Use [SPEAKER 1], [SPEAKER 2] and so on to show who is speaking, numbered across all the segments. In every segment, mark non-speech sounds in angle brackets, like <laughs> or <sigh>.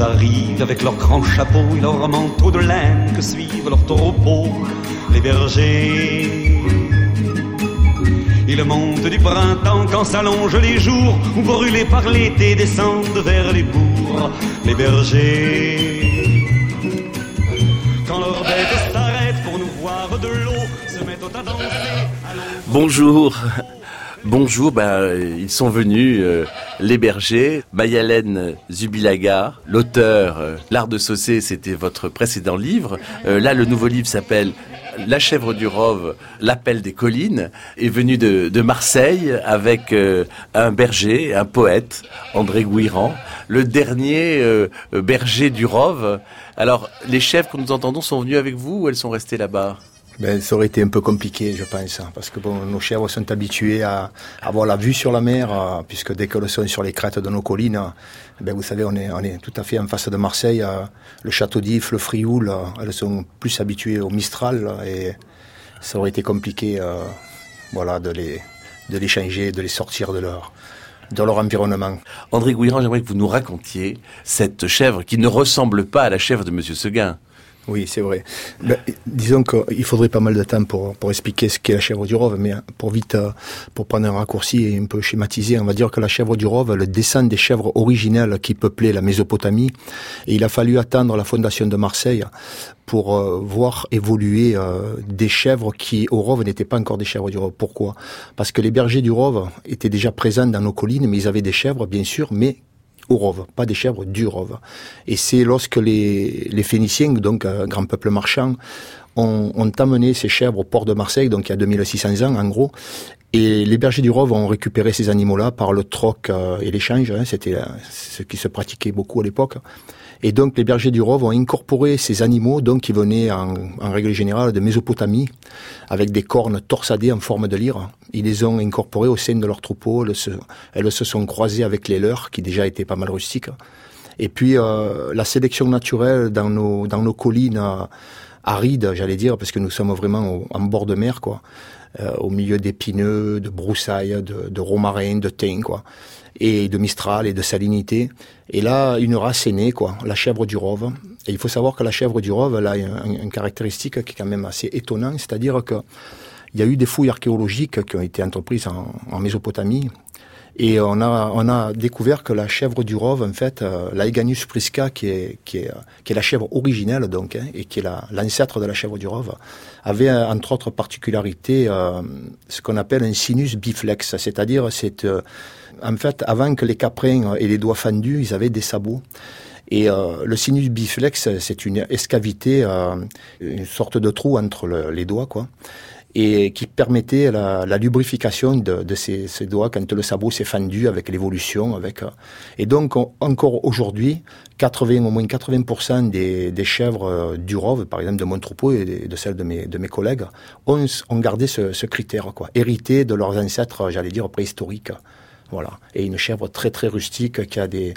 [SPEAKER 1] Arrivent avec leurs grands chapeaux et leurs manteaux de laine que suivent leurs troupeaux, les bergers. Ils montent du printemps quand s'allongent les jours, ou brûlés par l'été descendent vers les bourgs, les bergers. Quand leurs bêtes s'arrêtent pour nous voir de l'eau, se mettent à danser.
[SPEAKER 2] Bonjour. Bonjour, ben, ils sont venus, euh, les bergers, Mayalène Zubilaga, l'auteur, euh, L'art de saucer, c'était votre précédent livre. Euh, là, le nouveau livre s'appelle La chèvre du Rove, l'appel des collines, est venu de, de Marseille avec euh, un berger, un poète, André Gouiran, le dernier euh, berger du Rove. Alors, les chèvres que nous entendons sont venus avec vous ou elles sont restées là-bas?
[SPEAKER 3] Ben, ça aurait été un peu compliqué, je pense, hein, parce que nos chèvres sont habituées à avoir la vue sur la mer, euh, puisque dès qu'elles sont sur les crêtes de nos collines, euh, ben, vous savez, on est, tout à fait en face de Marseille. euh, le château d'If, le Frioul, elles sont plus habituées au Mistral, et ça aurait été compliqué, voilà, de les, changer, de les sortir de leur, environnement.
[SPEAKER 2] André Gouiran, j'aimerais que vous nous racontiez cette chèvre qui ne ressemble pas à la chèvre de Monsieur Seguin.
[SPEAKER 3] Oui, c'est vrai. Ben, disons qu'il faudrait pas mal de temps pour, pour expliquer ce qu'est la chèvre du Rove, mais pour vite, euh, pour prendre un raccourci et un peu schématiser, on va dire que la chèvre du Rove, elle descend des chèvres originelles qui peuplaient la Mésopotamie, et il a fallu attendre la fondation de Marseille pour euh, voir évoluer euh, des chèvres qui, au Rove, n'étaient pas encore des chèvres du Rove. Pourquoi? Parce que les bergers du Rove étaient déjà présents dans nos collines, mais ils avaient des chèvres, bien sûr, mais au Rove, pas des chèvres du Rove. Et c'est lorsque les, les Phéniciens, donc un grand peuple marchand, ont, ont amené ces chèvres au port de Marseille, donc il y a 2600 ans en gros, et les bergers du Rove ont récupéré ces animaux-là par le troc euh, et l'échange, hein, c'était euh, ce qui se pratiquait beaucoup à l'époque. Et donc les bergers du Rove ont incorporé ces animaux, donc qui venaient en, en règle générale de Mésopotamie, avec des cornes torsadées en forme de lyre. Ils les ont incorporés au sein de leur troupeau. Elles se, elles se sont croisées avec les leurs, qui déjà étaient pas mal rustiques. Et puis euh, la sélection naturelle dans nos dans nos collines arides, j'allais dire, parce que nous sommes vraiment au- en bord de mer, quoi, euh, au milieu d'épineux, de broussailles, de, de romarins, de thym, quoi, et de mistral et de salinité. Et là, une race est née, quoi, la chèvre du Rove. Et il faut savoir que la chèvre du Rove, elle a une, caractéristique qui est quand même assez étonnante, c'est-à-dire que il y a eu des fouilles archéologiques qui ont été entreprises en, Mésopotamie. Et on a, on a découvert que la chèvre du Rove, en fait, euh, l'Aeganus prisca, qui est, qui, est, qui est la chèvre originelle, donc, hein, et qui est la- l'ancêtre de la chèvre du Rove, avait, euh, entre autres particularités, euh, ce qu'on appelle un sinus biflex, c'est-à-dire, c'est, euh, en fait, avant que les caprins aient les doigts fendus, ils avaient des sabots. Et euh, le sinus biflex, c'est une escavité, euh, une sorte de trou entre le- les doigts, quoi et qui permettait la, lubrification de, ces, doigts quand le sabot s'est fendu avec l'évolution. Euh, et donc, on- encore aujourd'hui, 80, au moins 80% des, chèvres du Rove, par exemple de mon troupeau et de, de celles de mes, collègues, ont, ont gardé ce, ce critère, quoi, hérité de leurs ancêtres, j'allais dire, préhistoriques. Voilà. Et une chèvre très très rustique qui a des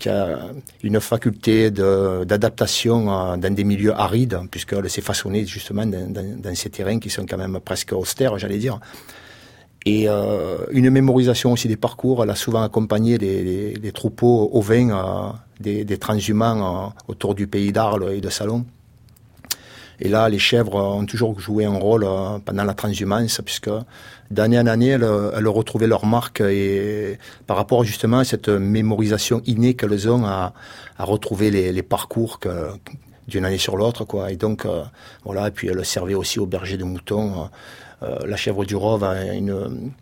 [SPEAKER 3] qui a une faculté d'adaptation dans des milieux arides, puisqu'elle s'est façonnée justement dans, ces terrains qui sont quand même presque austères, j'allais dire. Et euh, une mémorisation aussi des parcours. Elle a souvent accompagné les troupeaux ovins euh, des, des transhumants euh, autour du pays d'Arles et de Salon. Et là, les chèvres ont toujours joué un rôle euh, pendant la transhumance, puisque d'année en année, elles, elles retrouvaient leur marque et par rapport justement à cette mémorisation innée qu'elles ont à, à retrouver les, les parcours que, d'une année sur l'autre, quoi. Et donc, euh, voilà. Et puis, elles servaient aussi aux bergers de moutons. Euh, la chèvre du Rove a une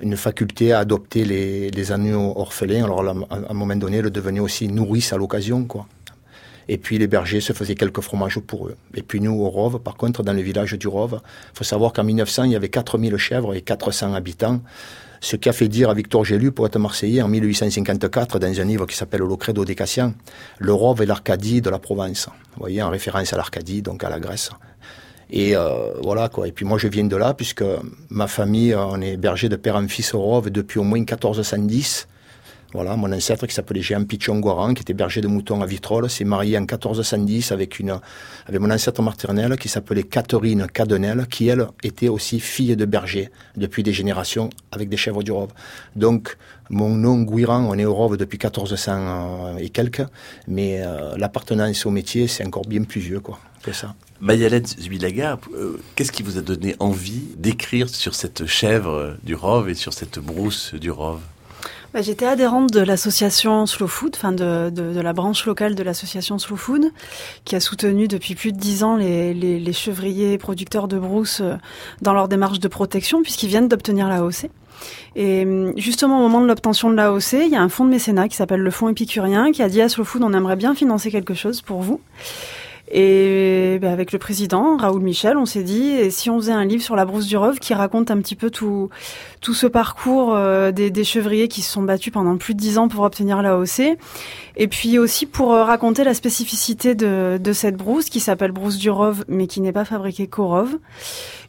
[SPEAKER 3] une faculté à adopter les, les orphelins. Alors, à un moment donné, elle devenait aussi nourrice à l'occasion, quoi. Et puis les bergers se faisaient quelques fromages pour eux. Et puis nous, au Rove, par contre, dans le village du Rove, il faut savoir qu'en 1900, il y avait 4000 chèvres et 400 habitants. Ce qui a fait dire à Victor Gélu, poète marseillais, en 1854, dans un livre qui s'appelle Le Credo des Cassiens, le Rove est l'Arcadie de la Provence. Vous voyez, en référence à l'Arcadie, donc à la Grèce. Et euh, voilà quoi. Et puis moi je viens de là puisque ma famille, on est berger de père en fils au Rove depuis au moins 1410. Voilà, mon ancêtre qui s'appelait Jean Pichon qui était berger de moutons à Vitrolles, s'est marié en 1410 avec une, avec mon ancêtre maternelle qui s'appelait Catherine Cadenel, qui elle était aussi fille de berger depuis des générations avec des chèvres du Rove. Donc, mon nom Guiran, on est au Rove depuis 1400 et quelques, mais euh, l'appartenance au métier, c'est encore bien plus vieux, quoi, que ça.
[SPEAKER 2] Mayalène Zubilaga, euh, qu'est-ce qui vous a donné envie d'écrire sur cette chèvre du Rove et sur cette brousse du Rove
[SPEAKER 4] bah, J'étais adhérente de l'association Slow Food, enfin de, de, de, la branche locale de l'association Slow Food, qui a soutenu depuis plus de dix ans les, les, chevriers producteurs de brousse euh, dans leur démarche de protection, puisqu'ils viennent d'obtenir la l'AOC. Et hum, justement, au moment de l'obtention de l'AOC, il y a un fonds de mécénat qui s'appelle le Fonds épicurien, qui a dit à Slow Food, on aimerait bien financer quelque chose pour vous. Et ben, avec le président, Raoul Michel, on s'est dit, et si on faisait un livre sur la brousse du Rove qui raconte un petit peu tout, tout ce parcours euh, des, chevriers qui se sont battus pendant plus de dix ans pour obtenir l'AOC, et puis aussi pour euh, raconter la spécificité de, cette brousse qui s'appelle brousse du Rove, mais qui n'est pas fabriquée qu'au Rove.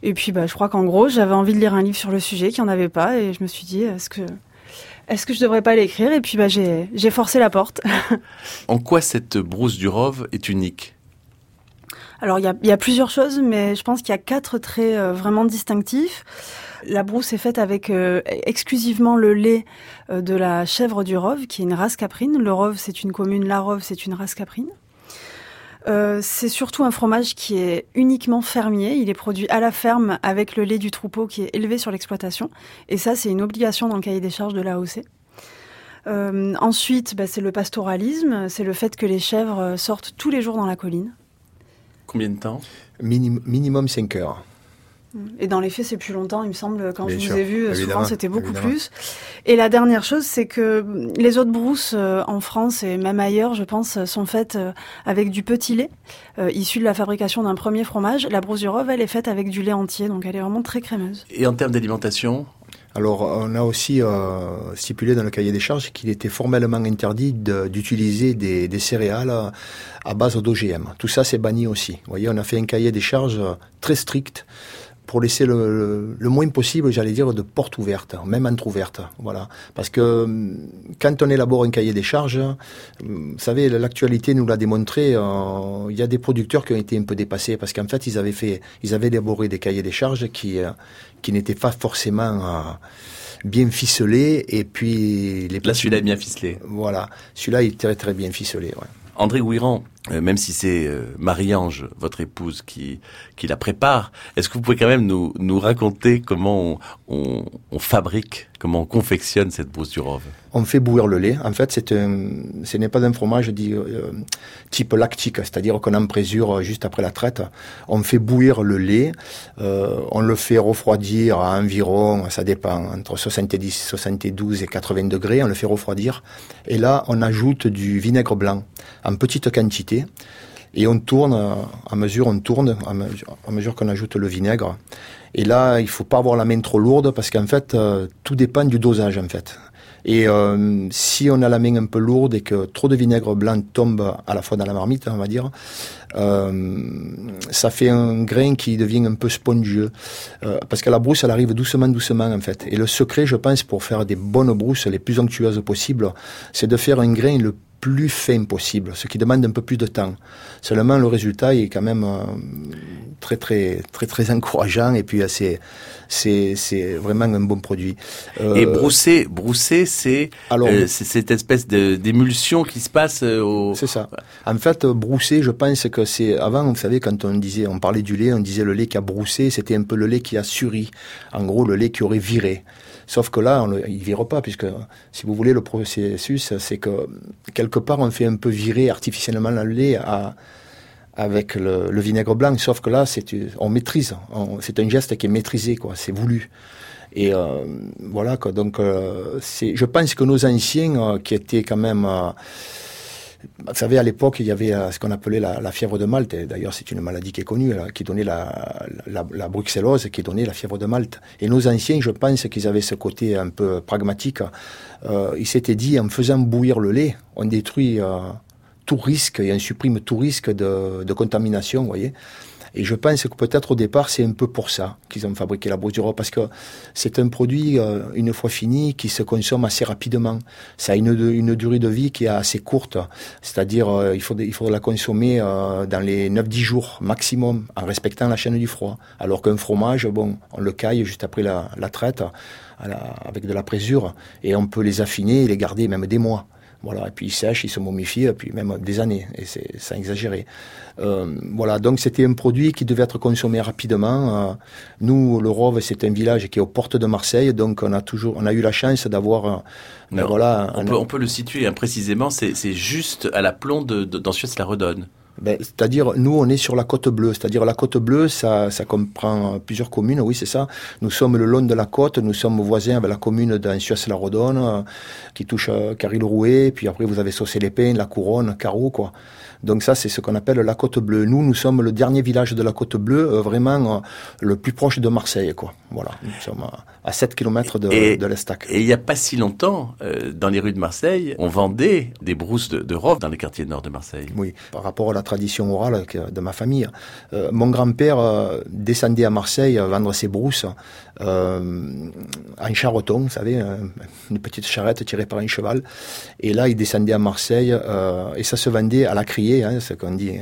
[SPEAKER 4] Et puis bah, je crois qu'en gros, j'avais envie de lire un livre sur le sujet, qui en avait pas, et je me suis dit, est-ce que est-ce que je devrais pas l'écrire? Et puis bah, j'ai forcé la porte. <laughs>
[SPEAKER 2] en quoi cette brousse du Rove est unique?
[SPEAKER 4] Alors il y a, plusieurs choses, mais je pense qu'il y a quatre traits euh, vraiment distinctifs. La brousse est faite avec euh, exclusivement le lait euh, de la chèvre du Rove, qui est une race caprine. Le Rove, c'est une commune, la Rove, c'est une race caprine. c'est surtout un fromage qui est uniquement fermier. Il est produit à la ferme avec le lait du troupeau qui est élevé sur l'exploitation. Et ça, c'est une obligation dans le cahier des charges de l'AOC. Ensuite, bah, c'est le pastoralisme. C'est le fait que les chèvres sortent tous les jours dans la colline.
[SPEAKER 2] Combien de temps?
[SPEAKER 3] Minimum 5 heures.
[SPEAKER 4] Et dans les faits, c'est plus longtemps, il me semble. Quand je vous ai vu, souvent c'était beaucoup plus. Et la dernière chose, c'est que les autres brousses euh, en France et même ailleurs, je pense, sont faites euh, avec du petit lait, euh, issu de la fabrication d'un premier fromage. La brousse du Rove, elle est faite avec du lait entier, donc elle est vraiment très crémeuse.
[SPEAKER 2] Et en termes d'alimentation
[SPEAKER 3] alors, on a aussi euh, stipulé dans le cahier des charges qu'il était formellement interdit d'utiliser des, céréales à base d'OGM. Tout ça, c'est banni aussi. Vous voyez, on a fait un cahier des charges très strict pour laisser le, moins possible, j'allais dire, de portes ouvertes, même entre-ouvertes. Voilà. Parce que hum, quand on élabore un cahier des charges, hum, vous savez, l'actualité nous l'a démontré, euh, il y a des producteurs qui ont été un peu dépassés parce qu'en fait, ils avaient fait, ils avaient élaboré des cahiers des charges qui, euh, qui n'étaient pas forcément euh, bien ficelés et puis
[SPEAKER 2] les Là, celui-là est bien ficelé.
[SPEAKER 3] Voilà. Celui-là, il est très, très bien ficelé, ouais.
[SPEAKER 2] André Gouiran, euh, même si c'est euh, Marie-Ange, votre épouse, qui, qui la prépare, est-ce que vous pouvez quand même nous, nous raconter comment on, fabrique, comment on confectionne cette brousse du Rove
[SPEAKER 3] On fait bouillir le lait. En fait, c'est ce n'est pas un fromage dit, euh, type lactique, c'est-à-dire qu'on en présure juste après la traite. On fait bouillir le lait, euh, on le fait refroidir à environ, ça dépend, entre 70, 72 et 80 degrés, on le fait refroidir. Et là, on ajoute du vinaigre blanc en petite quantité et on tourne, à mesure, on tourne, à mesure, qu'on ajoute le vinaigre. Et là, il faut pas avoir la main trop lourde parce qu'en fait, euh, tout dépend du dosage en fait. Et euh, si on a la main un peu lourde et que trop de vinaigre blanc tombe à la fois dans la marmite, on va dire, euh, ça fait un grain qui devient un peu spongieux. parce que la brousse, elle arrive doucement, doucement en fait. Et le secret, je pense, pour faire des bonnes brousses les plus onctueuses possibles, c'est de faire un grain le plus fin possible, ce qui demande un peu plus de temps. Seulement, le résultat est quand même euh, très, très, très, très encourageant et puis euh, c'est, vraiment un bon produit.
[SPEAKER 2] Euh, et brousser, brousser, c'est, euh, c'est cette espèce de, d'émulsion qui se passe au.
[SPEAKER 3] C'est ça. En fait, brousser, je pense que c'est avant, vous savez, quand on disait, on parlait du lait, on disait le lait qui a broussé, c'était un peu le lait qui a suri. En gros, le lait qui aurait viré. Sauf que là, on le, il vire pas, puisque si vous voulez, le processus, c'est que quelque part, on fait un peu virer artificiellement le lait à, avec le, le, vinaigre blanc. Sauf que là, c'est on maîtrise. C'est un geste qui est maîtrisé, quoi. C'est voulu. Et euh, voilà, quoi. Donc, euh, c'est, je pense que nos anciens, euh, qui étaient quand même euh, Vous savez, à l'époque, il y avait euh, ce qu'on appelait la, fièvre de Malte. D'ailleurs, c'est une maladie qui est connue, là, qui donnait la, la, la, bruxellose, qui donnait la fièvre de Malte. Et nos anciens, je pense qu'ils avaient ce côté un peu pragmatique. Euh, ils s'étaient dit, en faisant bouillir le lait, on détruit euh, tout risque et on supprime tout risque de, de contamination, vous voyez. Et je pense que peut-être au départ, c'est un peu pour ça qu'ils ont fabriqué la brousse parce que c'est un produit, euh, une fois fini, qui se consomme assez rapidement. Ça a une, durée de vie qui est assez courte, c'est-à-dire euh, il, faut, il faut la consommer euh, dans les 9-10 jours maximum, en respectant la chaîne du froid. Alors qu'un fromage, bon, on le caille juste après la, traite, avec de la présure, et on peut les affiner et les garder même des mois. Voilà, et puis il sèche, il se momifie, et puis même des années, et c'est sans exagérer. Euh, voilà, donc c'était un produit qui devait être consommé rapidement. Euh, nous, le Rove, c'est un village qui est aux portes de Marseille, donc on a toujours, on a eu la chance d'avoir, euh,
[SPEAKER 2] voilà. On, peut, on peut le situer hein, précisément, c'est juste à la plombe d'Ansuès la Redonne.
[SPEAKER 3] Ben, c'est-à-dire, nous, on est sur la côte bleue. C'est-à-dire, la côte bleue, ça, comprend plusieurs communes, oui, c'est ça. Nous sommes le long de la côte, nous sommes voisins avec la commune d'Ansuès-la-Rodonne, qui touche Caril-Rouet, puis après, vous avez Saucé-les-Pins, La Couronne, Carreau. Donc ça, c'est ce qu'on appelle la côte bleue. Nous, nous sommes le dernier village de la côte bleue, euh, vraiment euh, le plus proche de Marseille. Voilà, nous sommes à, 7 km de, de l'Estac.
[SPEAKER 2] Et il n'y a pas si longtemps, euh, dans les rues de Marseille, on vendait des brousses de, de dans les quartiers nord de Marseille.
[SPEAKER 3] Oui, par rapport à la tradition orale de ma famille. mon grand-père descendait à Marseille vendre ses brousses euh, en charreton, vous savez, une petite charrette tirée par un cheval. Et là, il descendait à Marseille euh, et ça se vendait à la criée, hein, ce qu'on dit.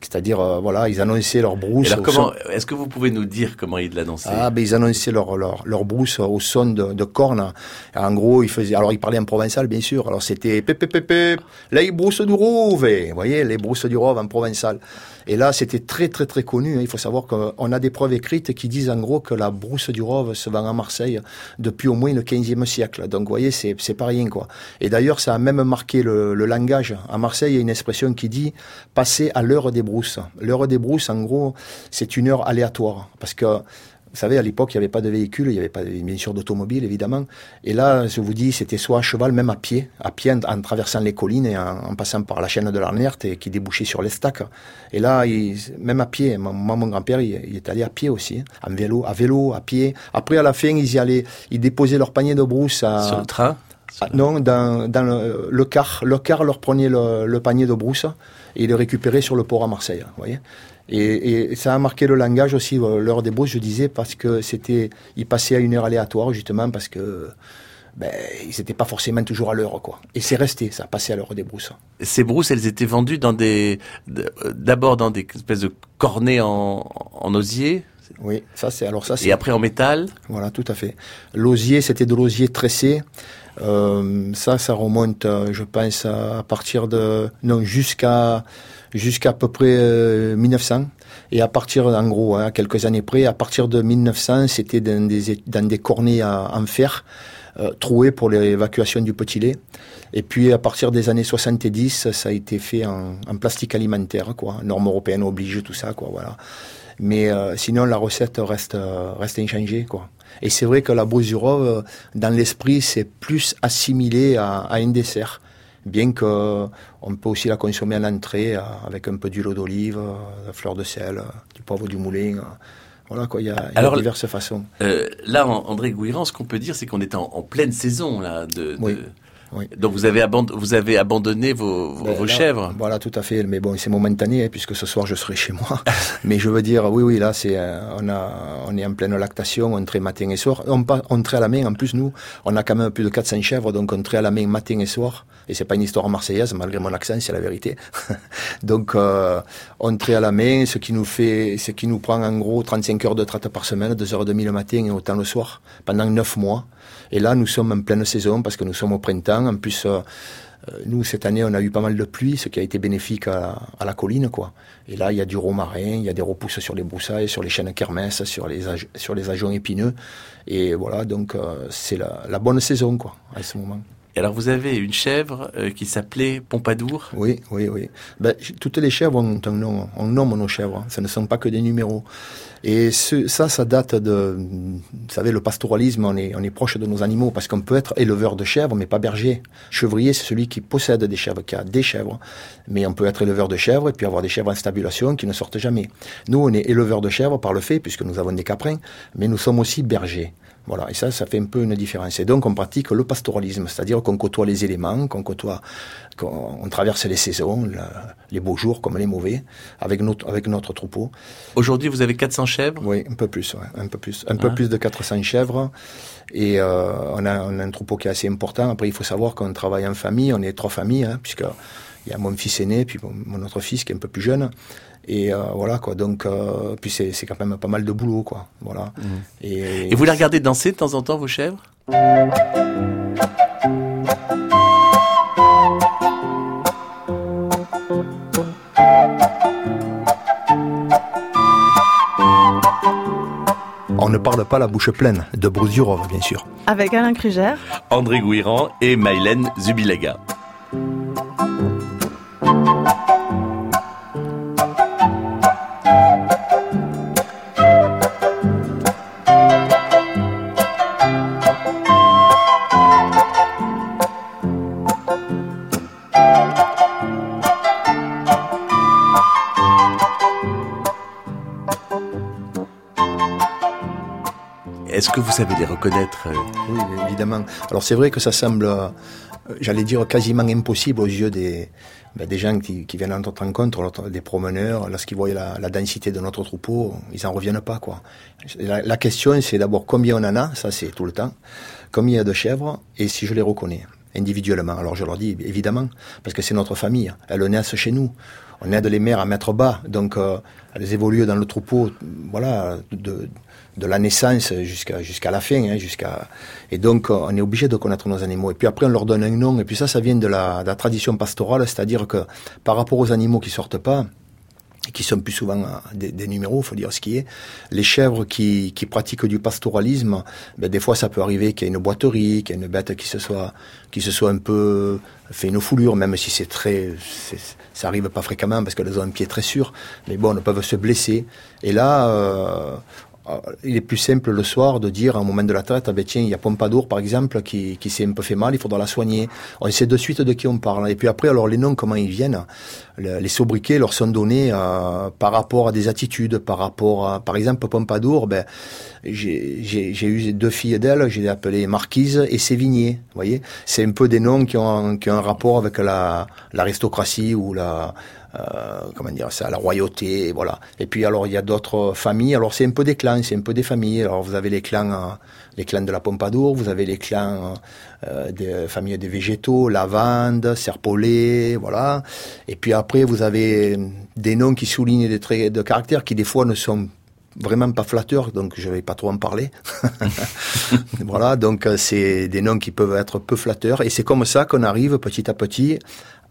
[SPEAKER 3] C'est-à-dire, euh, voilà, ils annonçaient leur brousse.
[SPEAKER 2] Alors, comment, est-ce que vous pouvez nous dire comment ils l'annonçaient?
[SPEAKER 3] Ah, ben ils annonçaient leur, leur, leur brousse au son de, de cornes. En gros, ils faisaient, alors ils parlaient en provençal, bien sûr. Alors c'était pépé pépé, les brousses du Rouve, vous voyez, les brousses du Rouve en provençal. Et là, c'était très très très connu. Hein. Il faut savoir qu'on a des preuves écrites qui disent en gros que la brousse du Rove se vend à Marseille depuis au moins le 15e siècle. Donc, vous voyez, c'est c'est pas rien quoi. Et d'ailleurs, ça a même marqué le, le, langage. À Marseille, il y a une expression qui dit passer à l'heure des brousses. L'heure des brousses, en gros, c'est une heure aléatoire parce que vous savez, à l'époque, il n'y avait pas de véhicule, il n'y avait pas, bien sûr, d'automobile, évidemment. Et là, je vous dis, c'était soit à cheval, même à pied, à pied, en, traversant les collines et en, passant par la chaîne de l'Arnerte et qui débouchait sur l'Estac. Et là, même à pied, moi, mon grand-père, il, est allé à pied aussi, hein, en vélo, à vélo, à pied. Après, à la fin, ils y allaient, ils déposaient leur panier de brousse à,
[SPEAKER 2] sur le train.
[SPEAKER 3] Ah, non, dans, dans le, car. Le car leur prenait le, le panier de brousse et ils le récupéraient sur le port à Marseille. Vous voyez et, et, ça a marqué le langage aussi, euh, l'heure des brousses, je disais, parce que c'était, ils passaient à une heure aléatoire, justement, parce que ben, ils n'étaient pas forcément toujours à l'heure, quoi. Et c'est resté, ça a passé à l'heure des brousses.
[SPEAKER 2] Ces brousses, elles étaient vendues dans des, d'abord dans des espèces de cornets en, en osier.
[SPEAKER 3] Oui, ça c'est alors ça.
[SPEAKER 2] Et après en métal.
[SPEAKER 3] Voilà, tout à fait. L'osier, c'était de l'osier tressé. Euh, ça, ça remonte, euh, je pense, à partir de non jusqu'à jusqu'à peu près 1900. Euh, et à partir, en gros, hein, quelques années près, à partir de 1900, c'était dans des, dans des cornets en fer. Euh, troués pour l'évacuation du petit lait. Et puis à partir des années 70, ça a été fait en, en plastique alimentaire, quoi. Normes européennes obligent tout ça, quoi. Voilà. Mais euh, sinon, la recette reste reste inchangée, quoi. Et c'est vrai que la brousurove, dans l'esprit, c'est plus assimilé à, à un dessert bien que on peut aussi la consommer en entrée euh, avec un peu d'huile d'olive, de euh, fleur de sel, euh, du poivre du moulin. Voilà quoi, il y a, il y a diverses façons.
[SPEAKER 2] Euh, là, André Gouiran, ce qu'on peut dire, c'est qu'on est en, en, pleine saison là de, de, donc vous avez, abandonné, vous avez abandonné vos, vos, ben chèvres
[SPEAKER 3] Voilà, tout à fait. Mais bon, c'est momentané, hein, puisque ce soir je serai chez moi. <laughs> Mais je veux dire, oui, oui, là, c'est, euh, on, a, on est en pleine lactation, on traite matin et soir. On, on traite à la main, en plus, nous, on a quand même plus de 400 chèvres, donc on traite à la main matin et soir. Et c'est pas une histoire marseillaise, malgré mon accent, c'est la vérité. <laughs> donc, euh, on traite à la main, ce qui nous fait, ce qui nous prend en gros 35 heures de traite par semaine, 2 heures et demie le matin et autant le soir, pendant 9 mois. Et là, nous sommes en pleine saison parce que nous sommes au printemps. En plus, euh, euh, nous, cette année, on a eu pas mal de pluie, ce qui a été bénéfique à, la colline, quoi. Et là, il y a du romarin, il y a des repousses sur les broussailles, sur les chênes kermesses, sur les, sur les ajoncs épineux. Et voilà, donc, euh, c'est la, la, bonne saison, quoi, à ce moment.
[SPEAKER 2] Alors vous avez une chèvre euh, qui s'appelait Pompadour.
[SPEAKER 3] Oui, oui, oui. Ben, toutes les chèvres ont un nom. On nomme nos chèvres. hein. Ce ne sont pas que des numéros. Et ce- ça, ça date de, vous savez, le pastoralisme. On est, on est proche de nos animaux parce qu'on peut être éleveur de chèvres, mais pas berger. Chevrier, c'est celui qui possède des chèvres, qui a des chèvres. Mais on peut être éleveur de chèvres et puis avoir des chèvres en stabulation qui ne sortent jamais. Nous, on est éleveur de chèvres par le fait, puisque nous avons des caprins, mais nous sommes aussi bergers. Voilà, et ça, ça fait un peu une différence. Et donc, on pratique le pastoralisme, c'est-à-dire qu'on côtoie les éléments, qu'on côtoie, qu'on on traverse les saisons, la- les beaux jours comme les mauvais, avec notre, avec notre troupeau.
[SPEAKER 2] Aujourd'hui, vous avez 400 chèvres?
[SPEAKER 3] Oui, un peu plus, ouais, un peu plus, un peu plus de 400 chèvres. Et euh, on, a, on a un troupeau qui est assez important. Après, il faut savoir qu'on travaille en famille, on est trois familles, hein, puisque il y a mon fils aîné, puis mon autre fils qui est un peu plus jeune. Et euh, voilà quoi. Donc, euh, puis c'est c'est quand même pas mal de boulot, quoi. Voilà. Et,
[SPEAKER 2] Mhm. Et vous les regardez danser de temps en temps, vos chèvres?
[SPEAKER 3] On ne parle pas la bouche pleine de Bruce Durov, bien sûr.
[SPEAKER 4] Avec Alain Kruger.
[SPEAKER 2] André Gouiran et Mylène Zubilaga. Vous savez les reconnaître euh,
[SPEAKER 3] Oui, évidemment. Alors c'est vrai que ça semble, euh, j'allais dire, quasiment impossible aux yeux des, ben, gens qui, viennent à notre rencontre, des promeneurs, lorsqu'ils voient la, densité de notre troupeau, ils en reviennent pas. quoi. La, la question, c'est d'abord combien on en a, ça c'est tout le temps, combien il y a de chèvres, et si je les reconnais individuellement. Alors je leur dis, évidemment, parce que c'est notre famille, elles naissent chez nous. On aide les mères à mettre bas, donc euh, elles évoluent dans le troupeau, voilà, de, la naissance jusqu'à la fin, hein, jusqu'à et donc euh, on est obligé de connaître nos animaux. Et puis après on leur donne un nom. Et puis ça, ça vient de la, de la tradition pastorale, c'est-à-dire que par rapport aux animaux qui sortent pas, qui sont plus souvent euh, des, des numéros, faut dire ce qui est. Les chèvres qui, qui pratiquent du pastoralisme, ben des fois ça peut arriver qu'il y ait une boiterie, qu'il y ait une bête qui se soit, qui se soit un peu fait une foulure, même si c'est très, ça arrive pas fréquemment parce qu'elles ont un pied très sûr. Mais bon, elles peuvent se blesser. Et là, euh, il est plus simple le soir de dire à un moment de la traite, ah ben tiens, il y a Pompadour par exemple qui, qui s'est un peu fait mal, il faudra la soigner. On sait de suite de qui on parle. Et puis après, alors les noms, comment ils viennent Le- Les sobriquets leur sont donnés euh, par rapport à des attitudes, par rapport à, par exemple, Pompadour, ben, j'ai eu deux filles d'elle, j'ai appelé Marquise et Sévigné. Voyez, c'est un peu des noms qui ont, qui ont un rapport avec la l'aristocratie ou la euh, comment dire ça, la royauté, voilà. Et puis alors il y a d'autres familles. Alors c'est un peu des clans, c'est un peu des familles. Alors vous avez les clans, euh, les clans de la Pompadour, vous avez les clans euh, des familles des végétaux, lavande, serpolet, voilà. Et puis après vous avez des noms qui soulignent des traits de caractère qui des fois ne sont vraiment pas flatteurs, donc je vais pas trop en parler. <laughs> voilà, donc euh, c'est des noms qui peuvent être peu flatteurs, et c'est comme ça qu'on arrive petit à petit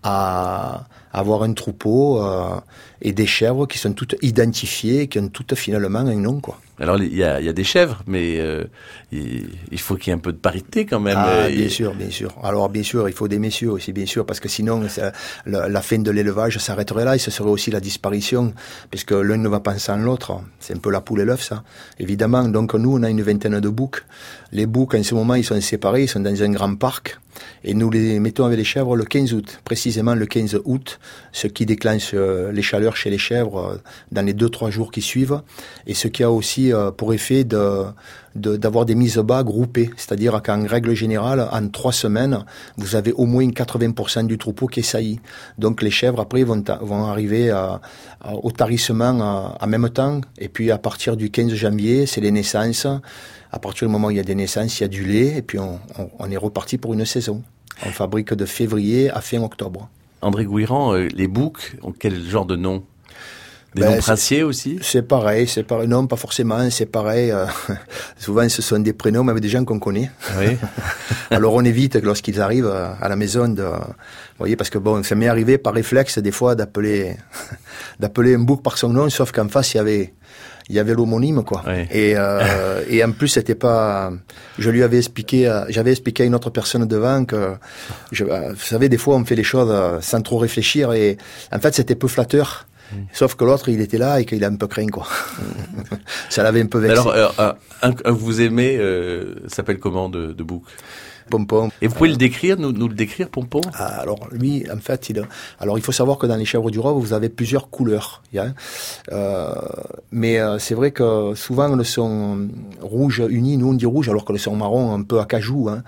[SPEAKER 3] à avoir un troupeau euh, et des chèvres qui sont toutes identifiées, qui ont toutes finalement un nom, quoi.
[SPEAKER 2] Alors il y a, y a des chèvres, mais euh, il, il faut qu'il y ait un peu de parité quand même.
[SPEAKER 3] Ah, bien
[SPEAKER 2] et-
[SPEAKER 3] sûr, bien sûr. Alors, bien sûr, il faut des messieurs aussi, bien sûr, parce que sinon, ça- la, la fin de l'élevage s'arrêterait là et ce serait aussi la disparition, puisque l'un ne va pas sans l'autre. C'est un peu la poule et l'œuf, ça. Évidemment, donc nous, on a une vingtaine de boucs. Les boucs, en ce moment, ils sont séparés, ils sont dans un grand parc, et nous les mettons avec les chèvres le 15 août, précisément le 15 août, ce qui déclenche euh, les chaleurs chez les chèvres euh, dans les deux trois jours qui suivent, et ce qui a aussi euh, pour effet d'avoir des mises bas groupées, c'est-à-dire qu'en règle générale, en trois semaines, vous avez au moins 80% du troupeau qui est sailli. Donc les chèvres après vont, vont arriver au tarissement en même temps, et puis à partir du 15 janvier, c'est les naissances. À partir du moment où il y a des naissances, il y a du lait, et puis on est reparti pour une saison. On fabrique de février à fin octobre.
[SPEAKER 2] André Gouiran, euh, les boucs ont quel genre de nom? Des
[SPEAKER 3] Ben,
[SPEAKER 2] noms princiers aussi?
[SPEAKER 3] C'est pareil, c'est pareil. Non, pas forcément, c'est pareil. euh, <laughs> souvent, ce sont des prénoms avec des gens qu'on connaît.
[SPEAKER 2] Oui. <laughs>
[SPEAKER 3] Alors on évite lorsqu'ils arrivent à à la maison de, vous voyez, parce que bon, ça m'est arrivé par réflexe des fois d'appeler, <laughs> d'appeler un bouc par son nom, sauf qu'en face il y avait, il y avait l'homonyme quoi. Et, euh, et en plus c'était pas. Je lui avais expliqué, j'avais expliqué à une autre personne devant que, je, euh, vous savez, des fois on fait les choses euh, sans trop réfléchir et en fait c'était peu flatteur.
[SPEAKER 2] Mm.
[SPEAKER 3] Sauf que l'autre il était là et qu'il a un peu craint quoi. <laughs> Ça l'avait un peu vexé.
[SPEAKER 2] Alors, euh, un, un que vous aimez euh, s'appelle comment de, de Bouc
[SPEAKER 3] Pompon.
[SPEAKER 2] Et vous pouvez le décrire, nous, nous le décrire, Pompon?
[SPEAKER 3] Ah, Alors lui, en fait, il. Alors il faut savoir que dans les chèvres du Rhône, vous avez plusieurs couleurs. a, euh, mais euh, c'est vrai que souvent le son rouge uni, nous on dit rouge, alors que le son marron un peu acajou. Hein.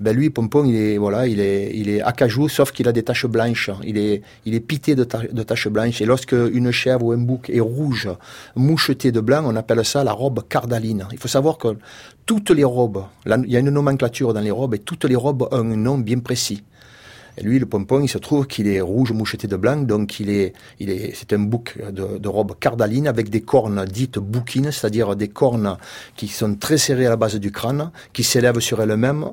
[SPEAKER 3] Ben lui, Pompon, il est voilà, il est il est acajou, sauf qu'il a des taches blanches. Il est il est pité de, ta- de taches blanches. Et lorsque une chèvre ou un bouc est rouge, moucheté de blanc, on appelle ça la robe cardaline. Il faut savoir que toutes les robes, il y a une nomenclature dans les robes et toutes les robes ont un nom bien précis. Et lui, le pompon, il se trouve qu'il est rouge moucheté de blanc, donc il est, il est, c'est un bouc de, robe cardaline avec des cornes dites bouquines, c'est-à-dire des cornes qui sont très serrées à la base du crâne, qui s'élèvent sur elles-mêmes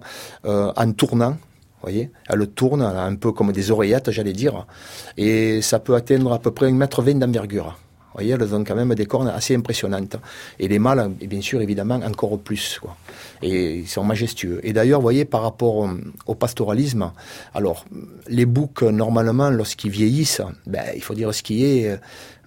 [SPEAKER 3] euh, en tournant. Voyez, elle tourne, un peu comme des oreillettes, j'allais dire, et ça peut atteindre à peu près 1 mètre 20 d'envergure. Vous voyez, elles ont quand même des cornes assez impressionnantes. Et les mâles, bien sûr, évidemment, encore plus. Quoi. Et ils sont majestueux. Et d'ailleurs, vous voyez, par rapport au, au pastoralisme, alors, les boucs, normalement, lorsqu'ils vieillissent, ben, il faut dire ce qui est, euh,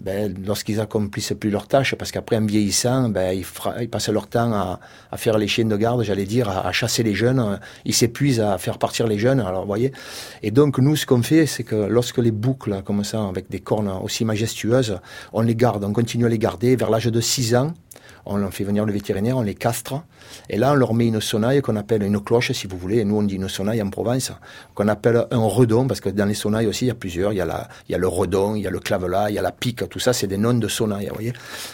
[SPEAKER 3] ben, lorsqu'ils accomplissent plus leurs tâches, parce qu'après, en vieillissant, ben, ils, passent leur temps à, faire les chiens de garde, j'allais dire, à, chasser les jeunes. Ils s'épuisent à faire partir les jeunes. Alors, voyez. Et donc, nous, ce qu'on fait, c'est que lorsque les boucs, là, comme ça, avec des cornes aussi majestueuses, on les garde, on continue à les garder vers l'âge de 6 ans. On en fait venir le vétérinaire, on les castre. Et là, on leur met une sonnaille qu'on appelle une cloche, si vous voulez. Nous, on dit une sonnaille en Provence, qu'on appelle un redon, parce que dans les sonnailles aussi, il y a plusieurs. Il y a, il y a le redon, il y a le clavelat, il y a la pique. Tout ça, c'est des noms de sonnailles, vous voyez.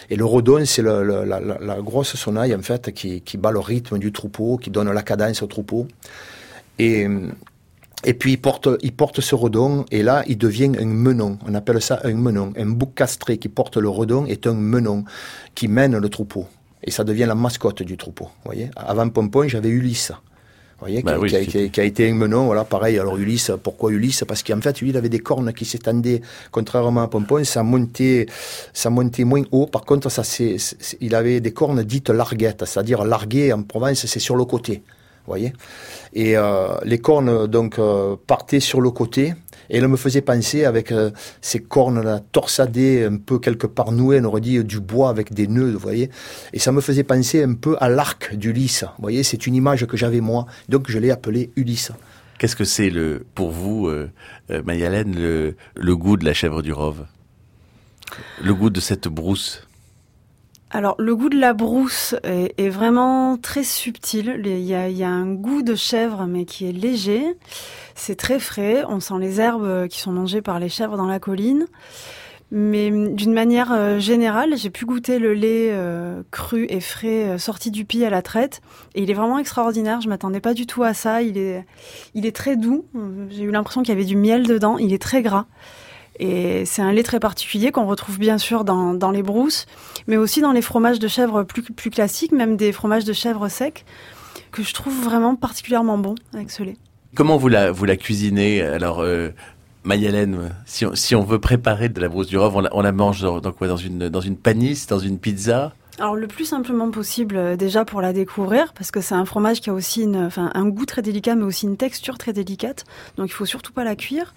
[SPEAKER 3] Et le redon, c'est la, grosse sonnaille, en fait, qui, qui bat le rythme du troupeau, qui donne la cadence au troupeau. Et, et puis il porte, il porte ce redon et là il devient un menon. On appelle ça un menon. Un bouc castré qui porte le redon est un menon qui mène le troupeau. Et ça devient la mascotte du troupeau. Voyez. Avant Pompon, j'avais Ulysse. Voyez,
[SPEAKER 2] Bah
[SPEAKER 3] qui,
[SPEAKER 2] oui,
[SPEAKER 3] qui a,
[SPEAKER 2] c'est-
[SPEAKER 3] qui a- qui a été un menon, voilà, pareil. Alors Ulysse, pourquoi Ulysse? Parce qu'en fait, lui, il avait des cornes qui s'étendaient, contrairement à Pompon, ça montait, ça montait moins haut. Par contre, ça, c'est, il avait des cornes dites larguettes, c'est-à-dire larguées en Provence, c'est sur le côté. Voyez. Et euh, les cornes donc euh, partaient sur le côté. Et elles me faisaient penser avec euh, ces cornes là torsadées un peu quelque part nouées, on aurait dit du bois avec des nœuds, voyez. Et ça me faisait penser un peu à l'arc d'Ulysse. Voyez, c'est une image que j'avais moi, donc je l'ai appelé Ulysse.
[SPEAKER 2] Qu'est-ce que c'est le pour vous, Mayalène, le, le goût de la chèvre du Rove? Le goût de cette brousse?
[SPEAKER 4] Alors, le goût de la brousse est, vraiment très subtil. Il y a, un goût de chèvre, mais qui est léger. C'est très frais. On sent les herbes qui sont mangées par les chèvres dans la colline. Mais hum, d'une manière euh, générale, j'ai pu goûter le lait euh, cru et frais euh, sorti du pis à la traite. Et il est vraiment extraordinaire. Je m'attendais pas du tout à ça. Il est, il est très doux. Euh, J'ai eu l'impression qu'il y avait du miel dedans. Il est très gras. Et c'est un lait très particulier qu'on retrouve bien sûr dans, les brousses, mais aussi dans les fromages de chèvre plus, classiques, même des fromages de chèvre secs, que je trouve vraiment particulièrement bons avec ce lait.
[SPEAKER 2] Comment vous la, cuisinez? Alors, euh, Mayalène, si on, veut préparer de la brousse du Rove, on la, mange dans, quoi? Une, dans une panisse, dans une pizza?
[SPEAKER 4] Alors le plus simplement possible euh, déjà pour la découvrir, parce que c'est un fromage qui a aussi une, enfin, un goût très délicat, mais aussi une texture très délicate, donc il faut surtout pas la cuire.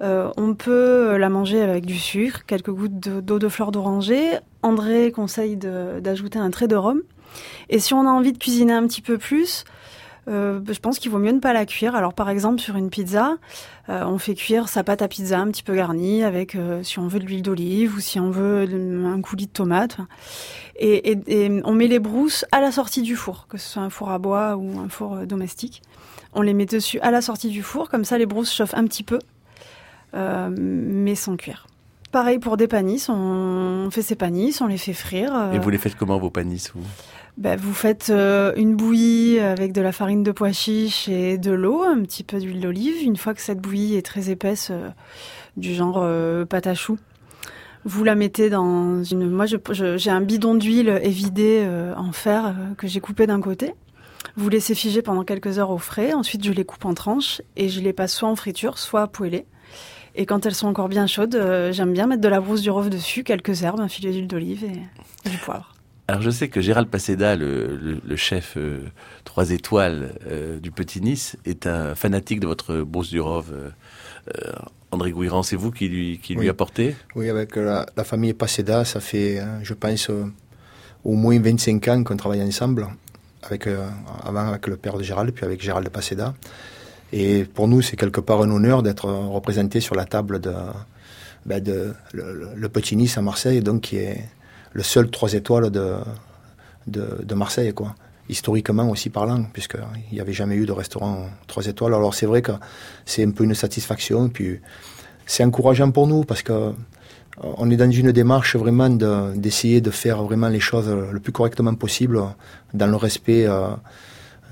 [SPEAKER 4] Euh, on peut la manger avec du sucre, quelques gouttes de- d'eau de fleur d'oranger. André conseille d'ajouter un trait de rhum. Et si on a envie de cuisiner un petit peu plus, euh, je pense qu'il vaut mieux ne pas la cuire. Alors par exemple sur une pizza, euh, on fait cuire sa pâte à pizza un petit peu garnie avec, euh, si on veut, de l'huile d'olive ou si on veut un coulis de tomate. Et, on met les brousses à la sortie du four, que ce soit un four à bois ou un four domestique. On les met dessus à la sortie du four, comme ça les brousses chauffent un petit peu, mais sans cuire. Pareil pour des panisses, on fait ces panisses, on les fait frire.
[SPEAKER 2] Et vous les faites comment vos panisses
[SPEAKER 4] ben, vous faites euh, une bouillie avec de la farine de pois chiche et de l'eau, un petit peu d'huile d'olive. Une fois que cette bouillie est très épaisse, euh, du genre euh, pâte à choux, vous la mettez dans une. Moi, j'ai un bidon d'huile évidé euh, en fer euh, que j'ai coupé d'un côté. Vous laissez figer pendant quelques heures au frais. Ensuite, je les coupe en tranches et je les passe soit en friture, soit à poêler. Et quand elles sont encore bien chaudes, euh, j'aime bien mettre de la brousse du rove dessus, quelques herbes, un filet d'huile d'olive et du poivre.
[SPEAKER 2] Alors je sais que Gérald Passeda, le, le, le chef euh, trois étoiles euh, du Petit Nice, est un fanatique de votre brousse du rove. Euh, euh, André Gouiran, c'est vous qui lui, qui lui
[SPEAKER 3] Oui.
[SPEAKER 2] apportez?
[SPEAKER 3] Oui, avec la, la famille Passeda, ça fait, hein, je pense, euh, au moins 25 ans qu'on travaille ensemble, avec, avant avec le père de Gérald, puis avec Gérald Passeda. Et pour nous, c'est quelque part un honneur d'être représenté sur la table de, ben, de le- le Petit Nice à Marseille, donc qui est le seul trois étoiles de, de, Marseille, quoi. Historiquement aussi parlant, puisqu'il n'y avait jamais eu de restaurant trois étoiles. Alors c'est vrai que c'est un peu une satisfaction, puis c'est encourageant pour nous parce que euh, on est dans une démarche vraiment de- d'essayer de, faire vraiment les choses le plus correctement possible dans le respect euh,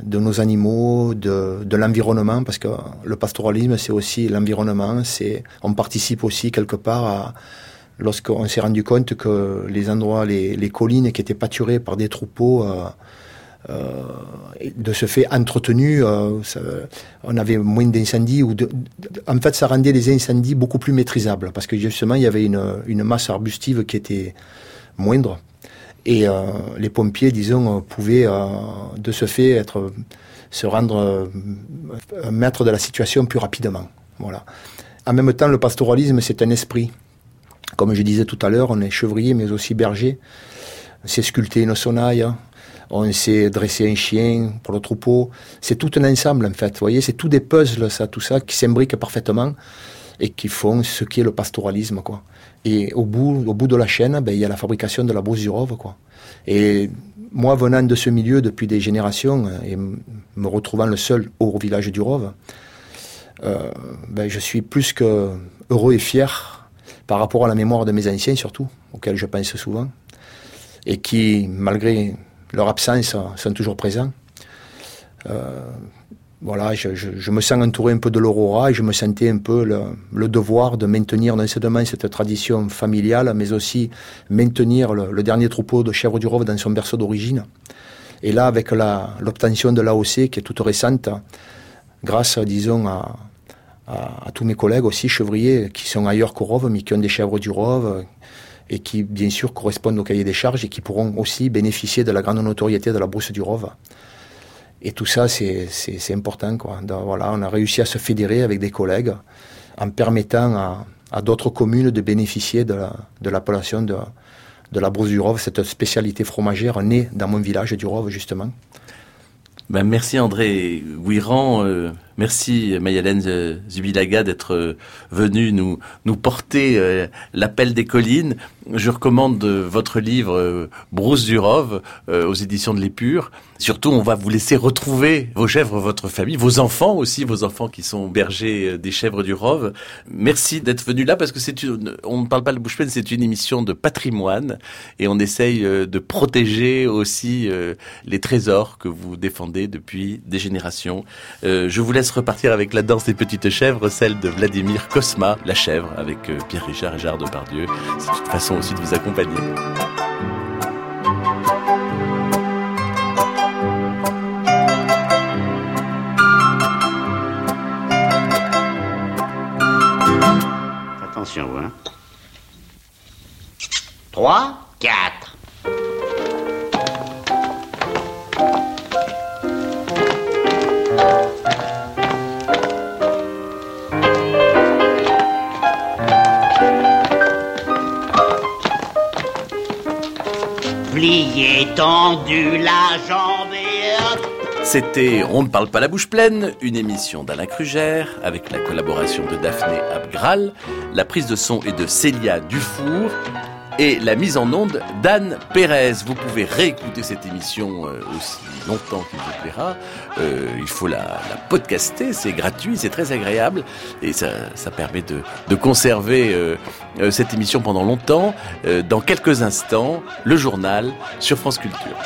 [SPEAKER 3] de nos animaux, de, de l'environnement, parce que le pastoralisme c'est aussi l'environnement, c'est on participe aussi quelque part à lorsqu'on s'est rendu compte que les endroits, les, collines qui étaient pâturées par des troupeaux euh, euh, de ce fait entretenu, euh, on avait moins d'incendies. Ou de, en fait, ça rendait les incendies beaucoup plus maîtrisables parce que justement, il y avait une, masse arbustive qui était moindre. Et les pompiers, disons, pouvaient de ce fait se rendre maître de la situation plus rapidement. Voilà. En même temps, le pastoralisme, c'est un esprit. Comme je disais tout à l'heure, on est chevrier, mais aussi berger. On sait sculpter une sonnaille, on sait dresser un chien pour le troupeau. C'est tout un ensemble, en fait. Voyez, c'est tout des puzzles, ça, tout ça, qui s'imbriquent parfaitement et qui font ce qu'est le pastoralisme, quoi. Et au bout, de la chaîne, ben, il y a la fabrication de la brousse du rove, quoi. Et moi, venant de ce milieu depuis des générations euh, et me retrouvant le seul au village du Rove, euh, ben, je suis plus que heureux et fier par rapport à la mémoire de mes anciens, surtout, auxquels je pense souvent, et qui, malgré leur absence, sont toujours présents. Euh, voilà, je, me sens entouré un peu de l'aurora et je me sentais un peu le, devoir de maintenir non seulement cette tradition familiale, mais aussi maintenir le, le dernier troupeau de chèvres du Rove dans son berceau d'origine. Et là, avec l'obtention de l'AOC, qui est toute récente, grâce, disons, à, à, tous mes collègues aussi chevriers qui sont ailleurs qu'au Rove, mais qui ont des chèvres du Rove et qui, bien sûr, correspondent au cahier des charges et qui pourront aussi bénéficier de la grande notoriété de la brousse du Rove. Et tout ça, c'est important. Quoi. Voilà, on a réussi à se fédérer avec des collègues en permettant à, d'autres communes de bénéficier de l'appellation de, de la brousse du Rove, cette spécialité fromagère née dans mon village du Rove, justement.
[SPEAKER 2] Ben, merci André Guiran, euh, merci Mayalène Zubilaga d'être euh, venue nous, nous porter euh, l'appel des collines. Je recommande euh, votre livre euh, Brousse du Rove euh, aux éditions de l'Épure. Surtout, on va vous laisser retrouver vos chèvres, votre famille, vos enfants aussi, vos enfants qui sont bergers des chèvres du Rove. Merci d'être venu là parce que c'est une, on ne parle pas de pleine, c'est une émission de patrimoine et on essaye de protéger aussi les trésors que vous défendez depuis des générations. Je vous laisse repartir avec la danse des petites chèvres, celle de Vladimir Kosma, la chèvre, avec euh, Pierre Richard et Gérard Depardieu. C'est une façon aussi de vous accompagner.
[SPEAKER 5] Attention, hein. 3, 4.
[SPEAKER 2] C'était On ne parle pas la bouche pleine, une émission d'Alain Krugère avec la collaboration de Daphné Abgral, la prise de son est de Célia Dufour et la mise en onde d'Anne Pérez. Vous pouvez réécouter cette émission euh, aussi longtemps qu'il vous plaira. Euh, il faut la, podcaster, c'est gratuit, c'est très agréable et ça, ça permet de, de conserver euh, cette émission pendant longtemps. Euh, dans quelques instants, le journal sur France Culture.